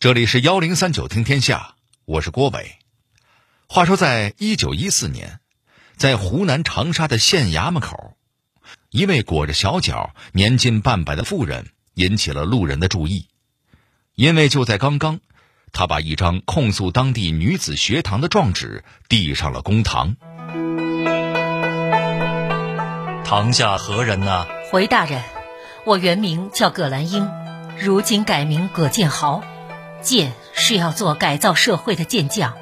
这里是幺零三九听天下，我是郭伟。话说，在一九一四年，在湖南长沙的县衙门口，一位裹着小脚、年近半百的妇人引起了路人的注意，因为就在刚刚，他把一张控诉当地女子学堂的状纸递上了公堂。堂下何人呢？回大人，我原名叫葛兰英，如今改名葛建豪。建是要做改造社会的健将，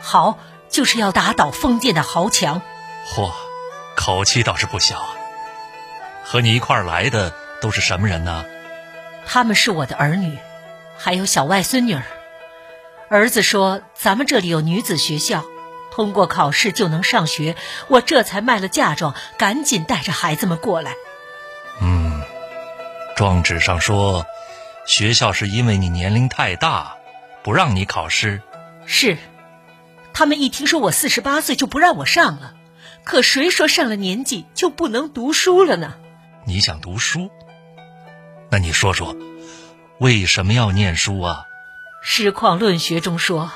豪就是要打倒封建的豪强。嚯，口气倒是不小啊！和你一块儿来的都是什么人呢？他们是我的儿女，还有小外孙女儿。儿子说咱们这里有女子学校，通过考试就能上学，我这才卖了嫁妆，赶紧带着孩子们过来。嗯，状纸上说。学校是因为你年龄太大，不让你考试。是，他们一听说我四十八岁就不让我上了。可谁说上了年纪就不能读书了呢？你想读书？那你说说，为什么要念书啊？实况论学中说，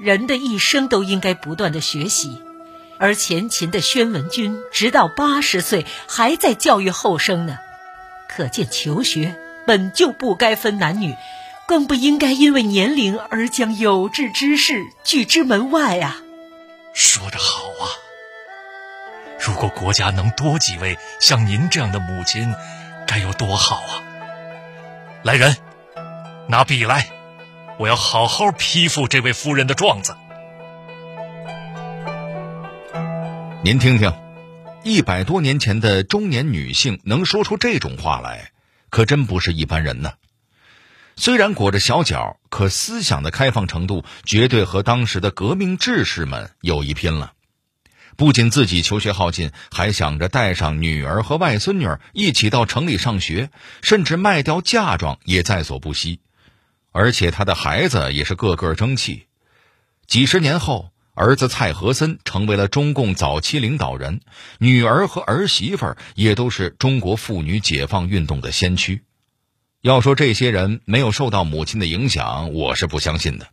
人的一生都应该不断的学习，而前秦的宣文君直到八十岁还在教育后生呢，可见求学。本就不该分男女，更不应该因为年龄而将有志之士拒之门外啊！说得好啊！如果国家能多几位像您这样的母亲，该有多好啊！来人，拿笔来，我要好好批复这位夫人的状子。您听听，一百多年前的中年女性能说出这种话来？可真不是一般人呢。虽然裹着小脚，可思想的开放程度绝对和当时的革命志士们有一拼了。不仅自己求学好进，还想着带上女儿和外孙女一起到城里上学，甚至卖掉嫁妆也在所不惜。而且他的孩子也是个个争气。几十年后。儿子蔡和森成为了中共早期领导人，女儿和儿媳妇儿也都是中国妇女解放运动的先驱。要说这些人没有受到母亲的影响，我是不相信的。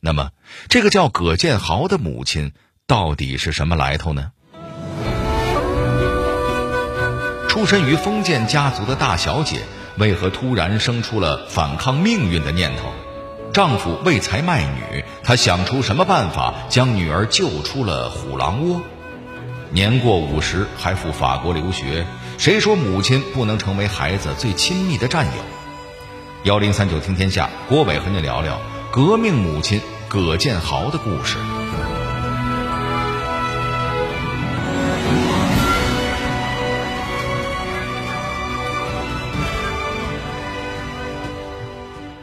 那么，这个叫葛建豪的母亲到底是什么来头呢？出身于封建家族的大小姐，为何突然生出了反抗命运的念头？丈夫为财卖女，她想出什么办法将女儿救出了虎狼窝？年过五十还赴法国留学，谁说母亲不能成为孩子最亲密的战友？幺零三九听天下，郭伟和您聊聊革命母亲葛建豪的故事。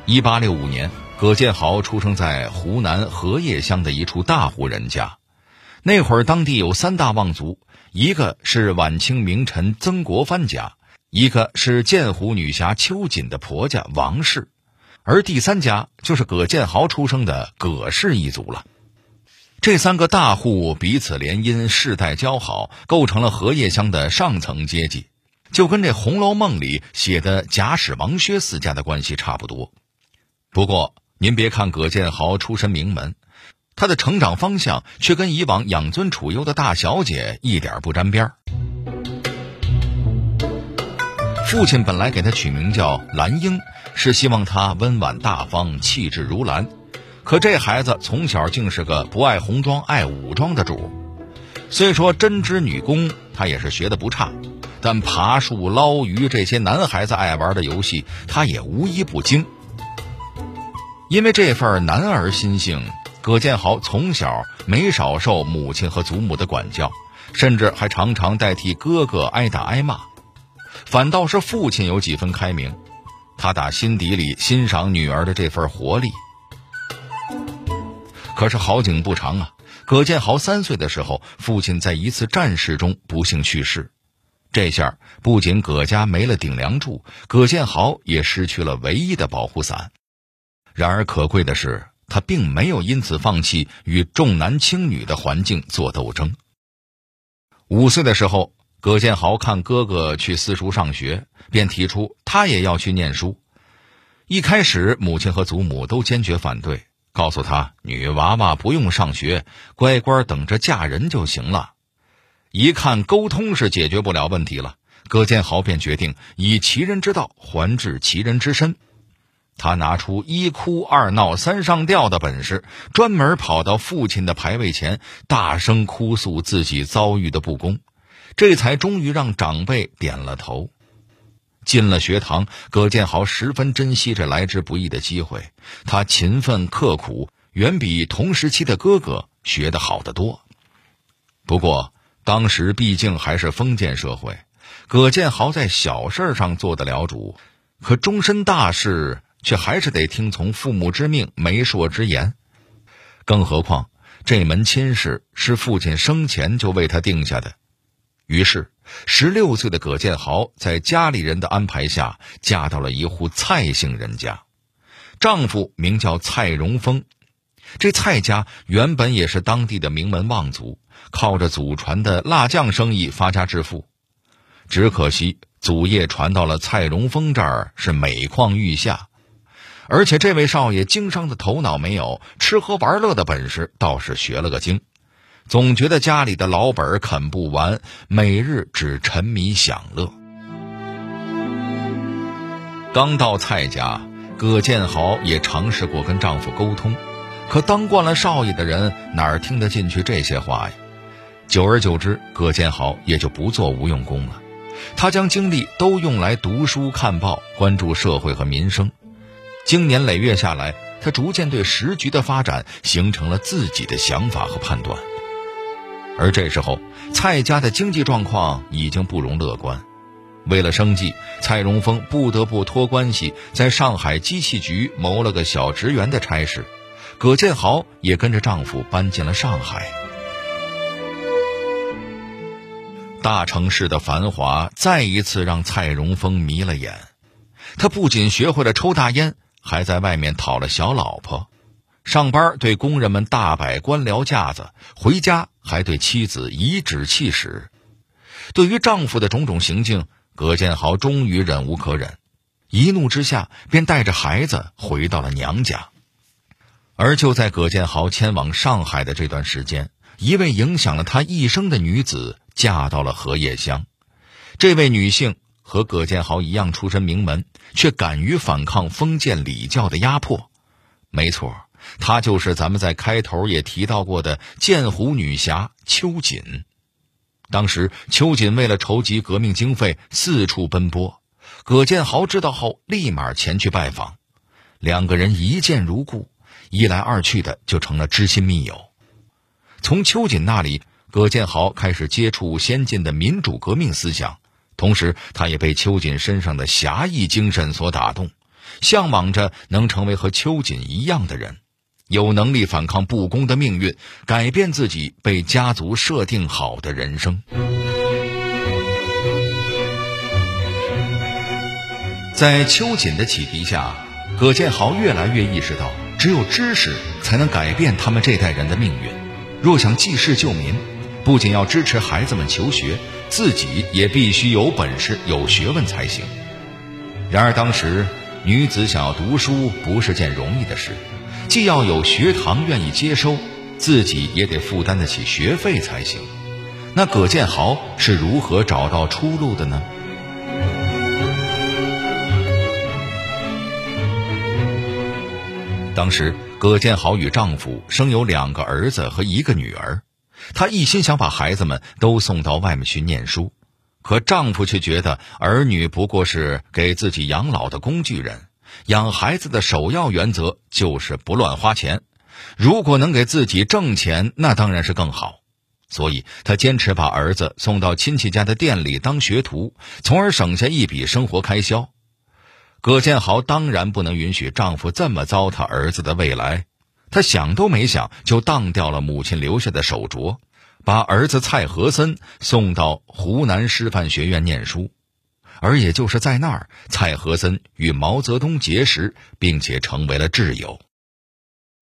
一八六五年。葛建豪出生在湖南荷叶乡的一处大户人家。那会儿，当地有三大望族，一个是晚清名臣曾国藩家，一个是剑湖女侠秋瑾的婆家王氏，而第三家就是葛建豪出生的葛氏一族了。这三个大户彼此联姻，世代交好，构成了荷叶乡的上层阶级，就跟这《红楼梦》里写的贾史王薛四家的关系差不多。不过，您别看葛建豪出身名门，他的成长方向却跟以往养尊处优的大小姐一点不沾边儿。父亲本来给他取名叫兰英，是希望他温婉大方、气质如兰。可这孩子从小竟是个不爱红装、爱武装的主。虽说针织女工他也是学的不差，但爬树、捞鱼这些男孩子爱玩的游戏，他也无一不精。因为这份男儿心性，葛建豪从小没少受母亲和祖母的管教，甚至还常常代替哥哥挨打挨骂。反倒是父亲有几分开明，他打心底里欣赏女儿的这份活力。可是好景不长啊，葛建豪三岁的时候，父亲在一次战事中不幸去世。这下不仅葛家没了顶梁柱，葛建豪也失去了唯一的保护伞。然而可贵的是，他并没有因此放弃与重男轻女的环境做斗争。五岁的时候，葛建豪看哥哥去私塾上学，便提出他也要去念书。一开始，母亲和祖母都坚决反对，告诉他女娃娃不用上学，乖乖等着嫁人就行了。一看沟通是解决不了问题了，葛建豪便决定以其人之道还治其人之身。他拿出一哭二闹三上吊的本事，专门跑到父亲的牌位前，大声哭诉自己遭遇的不公，这才终于让长辈点了头。进了学堂，葛建豪十分珍惜这来之不易的机会，他勤奋刻苦，远比同时期的哥哥学得好得多。不过，当时毕竟还是封建社会，葛建豪在小事上做得了主，可终身大事。却还是得听从父母之命、媒妁之言，更何况这门亲事是父亲生前就为他定下的。于是，十六岁的葛建豪在家里人的安排下，嫁到了一户蔡姓人家，丈夫名叫蔡荣峰。这蔡家原本也是当地的名门望族，靠着祖传的辣酱生意发家致富，只可惜祖业传到了蔡荣峰这儿，是每况愈下。而且这位少爷经商的头脑没有，吃喝玩乐的本事倒是学了个精，总觉得家里的老本啃不完，每日只沉迷享乐。刚到蔡家，葛建豪也尝试过跟丈夫沟通，可当惯了少爷的人哪儿听得进去这些话呀？久而久之，葛建豪也就不做无用功了，他将精力都用来读书看报，关注社会和民生。经年累月下来，他逐渐对时局的发展形成了自己的想法和判断。而这时候，蔡家的经济状况已经不容乐观。为了生计，蔡荣峰不得不托关系在上海机器局谋了个小职员的差事。葛建豪也跟着丈夫搬进了上海。大城市的繁华再一次让蔡荣峰迷了眼。他不仅学会了抽大烟。还在外面讨了小老婆，上班对工人们大摆官僚架子，回家还对妻子颐指气使。对于丈夫的种种行径，葛建豪终于忍无可忍，一怒之下便带着孩子回到了娘家。而就在葛建豪迁往上海的这段时间，一位影响了他一生的女子嫁到了荷叶乡。这位女性。和葛建豪一样出身名门，却敢于反抗封建礼教的压迫。没错，她就是咱们在开头也提到过的剑湖女侠秋瑾。当时，秋瑾为了筹集革命经费，四处奔波。葛建豪知道后，立马前去拜访，两个人一见如故，一来二去的就成了知心密友。从秋瑾那里，葛建豪开始接触先进的民主革命思想。同时，他也被秋瑾身上的侠义精神所打动，向往着能成为和秋瑾一样的人，有能力反抗不公的命运，改变自己被家族设定好的人生。在秋瑾的启迪下，葛建豪越来越意识到，只有知识才能改变他们这代人的命运。若想济世救民，不仅要支持孩子们求学。自己也必须有本事、有学问才行。然而当时女子想要读书不是件容易的事，既要有学堂愿意接收，自己也得负担得起学费才行。那葛建豪是如何找到出路的呢？当时葛建豪与丈夫生有两个儿子和一个女儿。她一心想把孩子们都送到外面去念书，可丈夫却觉得儿女不过是给自己养老的工具人，养孩子的首要原则就是不乱花钱。如果能给自己挣钱，那当然是更好。所以她坚持把儿子送到亲戚家的店里当学徒，从而省下一笔生活开销。葛建豪当然不能允许丈夫这么糟蹋儿子的未来。他想都没想，就当掉了母亲留下的手镯，把儿子蔡和森送到湖南师范学院念书。而也就是在那儿，蔡和森与毛泽东结识，并且成为了挚友。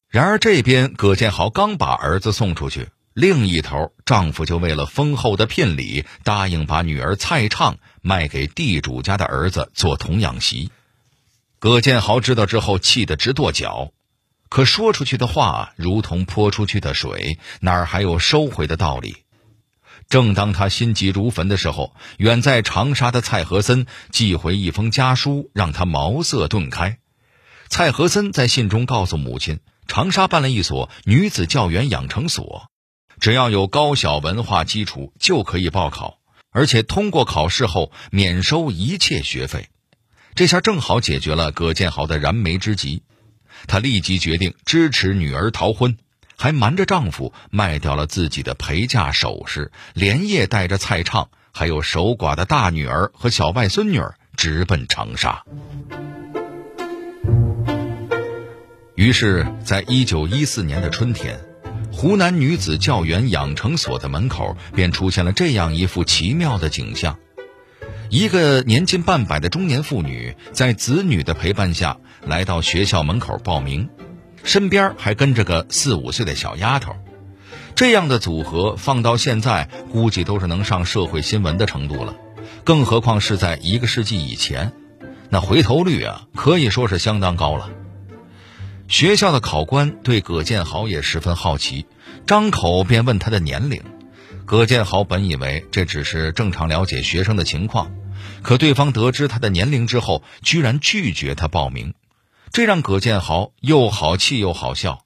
然而这边葛建豪刚把儿子送出去，另一头丈夫就为了丰厚的聘礼，答应把女儿蔡畅卖给地主家的儿子做童养媳。葛建豪知道之后，气得直跺脚。可说出去的话如同泼出去的水，哪儿还有收回的道理？正当他心急如焚的时候，远在长沙的蔡和森寄回一封家书，让他茅塞顿开。蔡和森在信中告诉母亲，长沙办了一所女子教员养成所，只要有高小文化基础就可以报考，而且通过考试后免收一切学费。这下正好解决了葛建豪的燃眉之急。她立即决定支持女儿逃婚，还瞒着丈夫卖掉了自己的陪嫁首饰，连夜带着蔡畅还有守寡的大女儿和小外孙女儿直奔长沙。于是，在一九一四年的春天，湖南女子教员养成所的门口便出现了这样一幅奇妙的景象。一个年近半百的中年妇女，在子女的陪伴下来到学校门口报名，身边还跟着个四五岁的小丫头。这样的组合放到现在，估计都是能上社会新闻的程度了。更何况是在一个世纪以前，那回头率啊，可以说是相当高了。学校的考官对葛建豪也十分好奇，张口便问他的年龄。葛建豪本以为这只是正常了解学生的情况。可对方得知他的年龄之后，居然拒绝他报名，这让葛建豪又好气又好笑。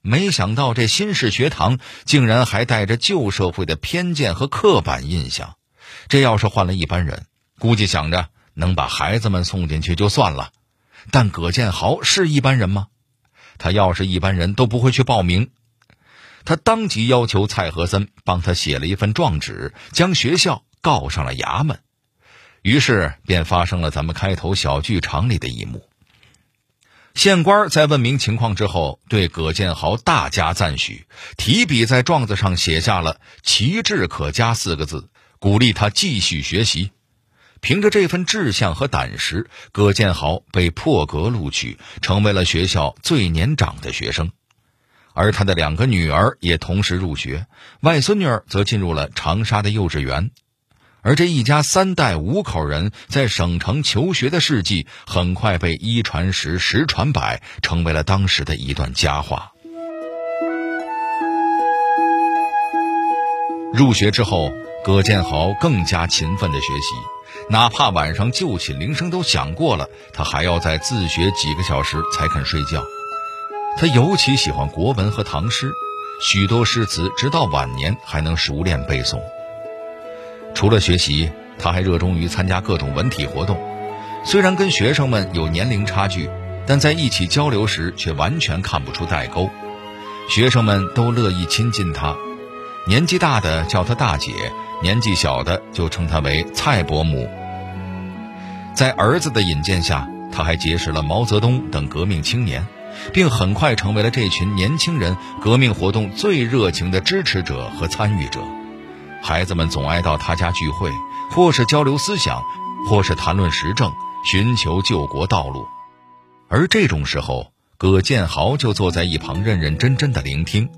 没想到这新式学堂竟然还带着旧社会的偏见和刻板印象。这要是换了一般人，估计想着能把孩子们送进去就算了。但葛建豪是一般人吗？他要是一般人都不会去报名。他当即要求蔡和森帮他写了一份状纸，将学校告上了衙门。于是便发生了咱们开头小剧场里的一幕。县官在问明情况之后，对葛建豪大加赞许，提笔在状子上写下了“旗帜可嘉”四个字，鼓励他继续学习。凭着这份志向和胆识，葛建豪被破格录取，成为了学校最年长的学生。而他的两个女儿也同时入学，外孙女儿则进入了长沙的幼稚园。而这一家三代五口人在省城求学的事迹，很快被一传十，十传百，成为了当时的一段佳话。入学之后，葛建豪更加勤奋的学习，哪怕晚上就寝铃声都响过了，他还要再自学几个小时才肯睡觉。他尤其喜欢国文和唐诗，许多诗词直到晚年还能熟练背诵。除了学习，他还热衷于参加各种文体活动。虽然跟学生们有年龄差距，但在一起交流时却完全看不出代沟。学生们都乐意亲近他，年纪大的叫他大姐，年纪小的就称他为蔡伯母。在儿子的引荐下，他还结识了毛泽东等革命青年，并很快成为了这群年轻人革命活动最热情的支持者和参与者。孩子们总爱到他家聚会，或是交流思想，或是谈论时政，寻求救国道路。而这种时候，葛建豪就坐在一旁认认真真的聆听，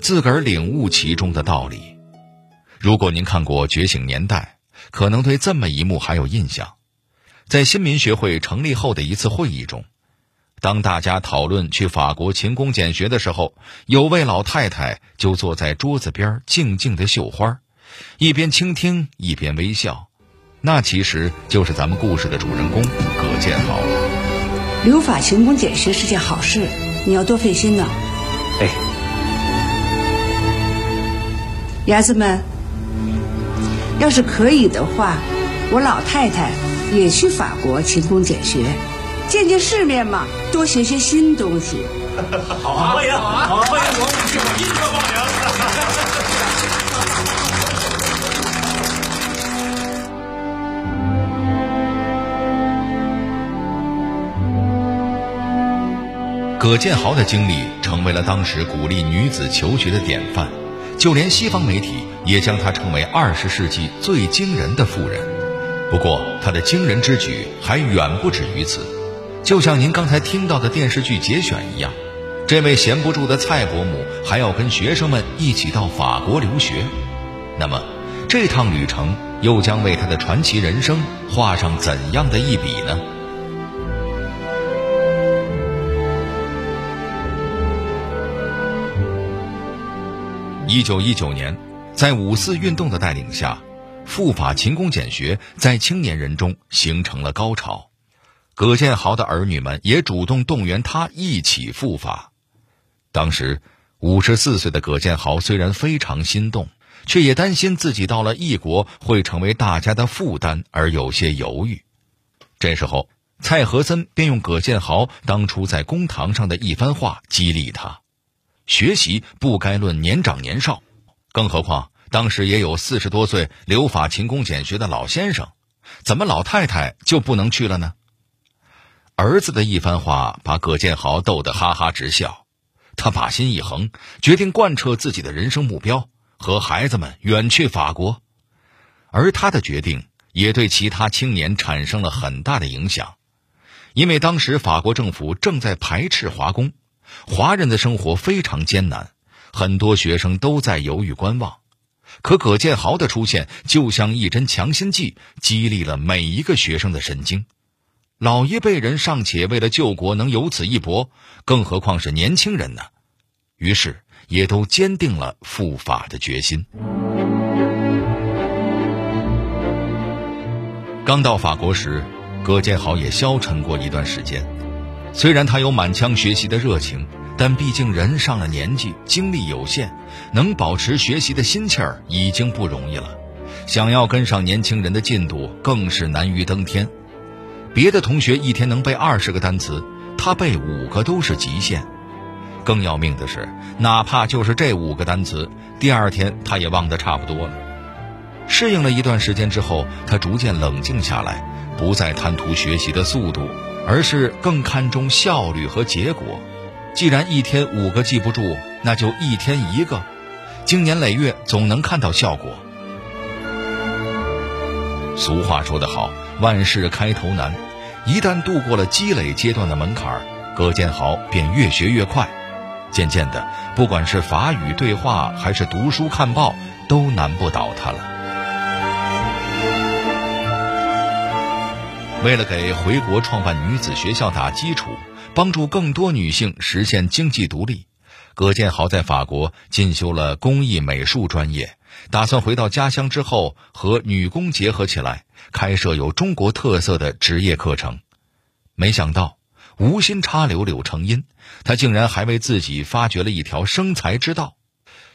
自个儿领悟其中的道理。如果您看过《觉醒年代》，可能对这么一幕还有印象。在新民学会成立后的一次会议中，当大家讨论去法国勤工俭学的时候，有位老太太就坐在桌子边静静的绣花。一边倾听一边微笑，那其实就是咱们故事的主人公葛建豪。留法勤工俭学是件好事，你要多费心呢。哎，伢子们，要是可以的话，我老太太也去法国勤工俭学，见见世面嘛，多学些新东西。好啊，欢迎，好，欢迎我们去立刻报名。葛建豪的经历成为了当时鼓励女子求学的典范，就连西方媒体也将她称为二十世纪最惊人的妇人。不过，她的惊人之举还远不止于此。就像您刚才听到的电视剧节选一样，这位闲不住的蔡伯母还要跟学生们一起到法国留学。那么，这趟旅程又将为她的传奇人生画上怎样的一笔呢？一九一九年，在五四运动的带领下，赴法勤工俭学在青年人中形成了高潮。葛建豪的儿女们也主动动员他一起赴法。当时，五十四岁的葛建豪虽然非常心动，却也担心自己到了异国会成为大家的负担，而有些犹豫。这时候，蔡和森便用葛建豪当初在公堂上的一番话激励他：学习不该论年长年少，更何况当时也有四十多岁留法勤工俭学的老先生，怎么老太太就不能去了呢？儿子的一番话把葛建豪逗得哈哈直笑，他把心一横，决定贯彻自己的人生目标，和孩子们远去法国。而他的决定也对其他青年产生了很大的影响，因为当时法国政府正在排斥华工，华人的生活非常艰难，很多学生都在犹豫观望。可葛建豪的出现就像一针强心剂，激励了每一个学生的神经。老一辈人尚且为了救国能有此一搏，更何况是年轻人呢？于是也都坚定了赴法的决心。刚到法国时，葛建豪也消沉过一段时间。虽然他有满腔学习的热情，但毕竟人上了年纪，精力有限，能保持学习的心气儿已经不容易了。想要跟上年轻人的进度，更是难于登天。别的同学一天能背二十个单词，他背五个都是极限。更要命的是，哪怕就是这五个单词，第二天他也忘得差不多了。适应了一段时间之后，他逐渐冷静下来，不再贪图学习的速度，而是更看重效率和结果。既然一天五个记不住，那就一天一个，经年累月总能看到效果。俗话说得好。万事开头难，一旦度过了积累阶段的门槛葛建豪便越学越快。渐渐的，不管是法语对话还是读书看报，都难不倒他了。为了给回国创办女子学校打基础，帮助更多女性实现经济独立，葛建豪在法国进修了工艺美术专业。打算回到家乡之后和女工结合起来，开设有中国特色的职业课程。没想到无心插柳柳成荫，他竟然还为自己发掘了一条生财之道。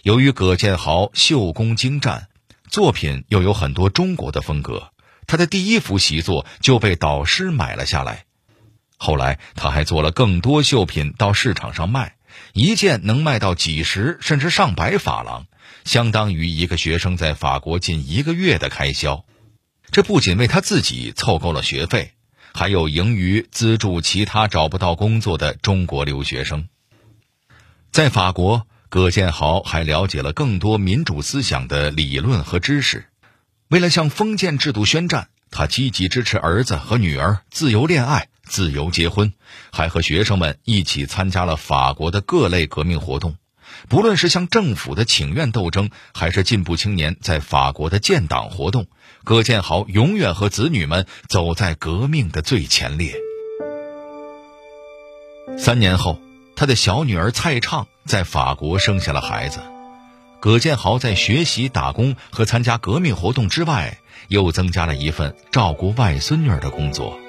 由于葛建豪绣工精湛，作品又有很多中国的风格，他的第一幅习作就被导师买了下来。后来他还做了更多绣品到市场上卖，一件能卖到几十甚至上百法郎。相当于一个学生在法国近一个月的开销，这不仅为他自己凑够了学费，还有盈余资助其他找不到工作的中国留学生。在法国，葛建豪还了解了更多民主思想的理论和知识。为了向封建制度宣战，他积极支持儿子和女儿自由恋爱、自由结婚，还和学生们一起参加了法国的各类革命活动。不论是向政府的请愿斗争，还是进步青年在法国的建党活动，葛建豪永远和子女们走在革命的最前列。三年后，他的小女儿蔡畅在法国生下了孩子。葛建豪在学习、打工和参加革命活动之外，又增加了一份照顾外孙女儿的工作。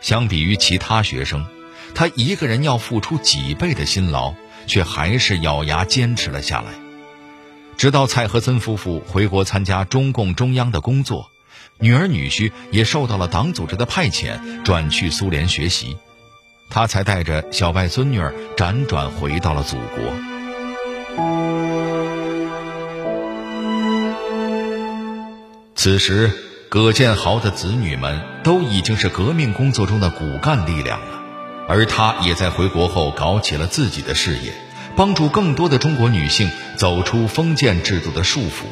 相比于其他学生，他一个人要付出几倍的辛劳。却还是咬牙坚持了下来，直到蔡和森夫妇回国参加中共中央的工作，女儿女婿也受到了党组织的派遣，转去苏联学习，他才带着小外孙女儿辗转回到了祖国。此时，葛建豪的子女们都已经是革命工作中的骨干力量了。而他也在回国后搞起了自己的事业，帮助更多的中国女性走出封建制度的束缚。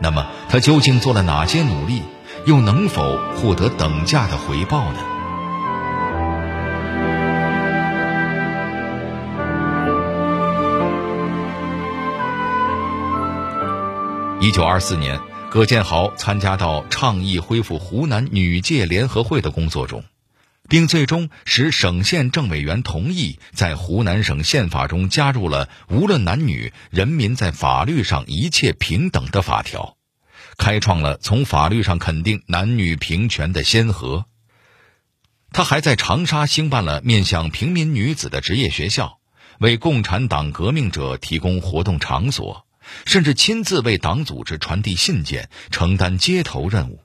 那么，他究竟做了哪些努力，又能否获得等价的回报呢？一九二四年，葛建豪参加到倡议恢复湖南女界联合会的工作中。并最终使省县政委员同意在湖南省宪法中加入了无论男女，人民在法律上一切平等的法条，开创了从法律上肯定男女平权的先河。他还在长沙兴办了面向平民女子的职业学校，为共产党革命者提供活动场所，甚至亲自为党组织传递信件，承担接头任务，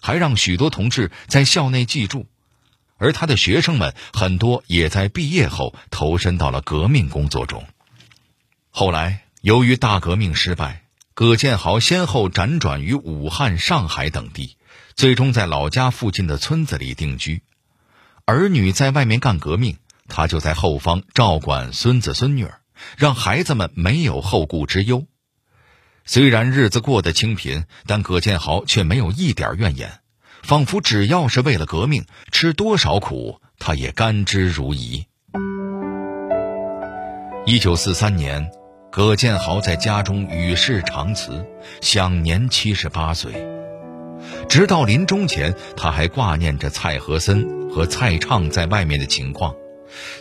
还让许多同志在校内记住。而他的学生们很多也在毕业后投身到了革命工作中。后来，由于大革命失败，葛建豪先后辗转于武汉、上海等地，最终在老家附近的村子里定居。儿女在外面干革命，他就在后方照管孙子孙女儿，让孩子们没有后顾之忧。虽然日子过得清贫，但葛建豪却没有一点怨言。仿佛只要是为了革命，吃多少苦他也甘之如饴。一九四三年，葛建豪在家中与世长辞，享年七十八岁。直到临终前，他还挂念着蔡和森和蔡畅在外面的情况，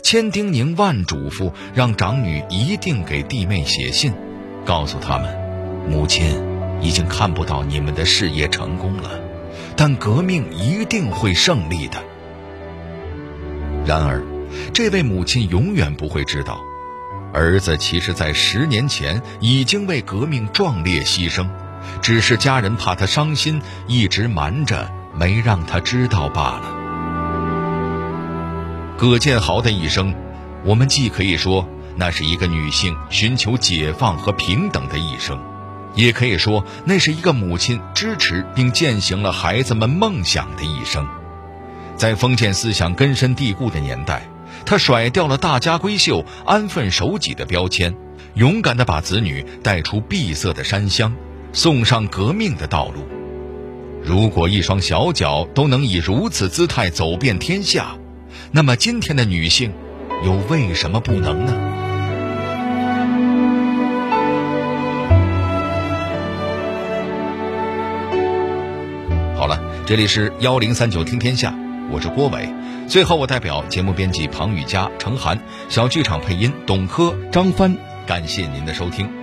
千叮咛万嘱咐，让长女一定给弟妹写信，告诉他们，母亲已经看不到你们的事业成功了。但革命一定会胜利的。然而，这位母亲永远不会知道，儿子其实在十年前已经为革命壮烈牺牲，只是家人怕他伤心，一直瞒着，没让他知道罢了。葛建豪的一生，我们既可以说那是一个女性寻求解放和平等的一生。也可以说，那是一个母亲支持并践行了孩子们梦想的一生。在封建思想根深蒂固的年代，她甩掉了大家闺秀、安分守己的标签，勇敢地把子女带出闭塞的山乡，送上革命的道路。如果一双小脚都能以如此姿态走遍天下，那么今天的女性，又为什么不能呢？这里是幺零三九听天下，我是郭伟。最后，我代表节目编辑庞雨佳、程涵，小剧场配音董珂、张帆，感谢您的收听。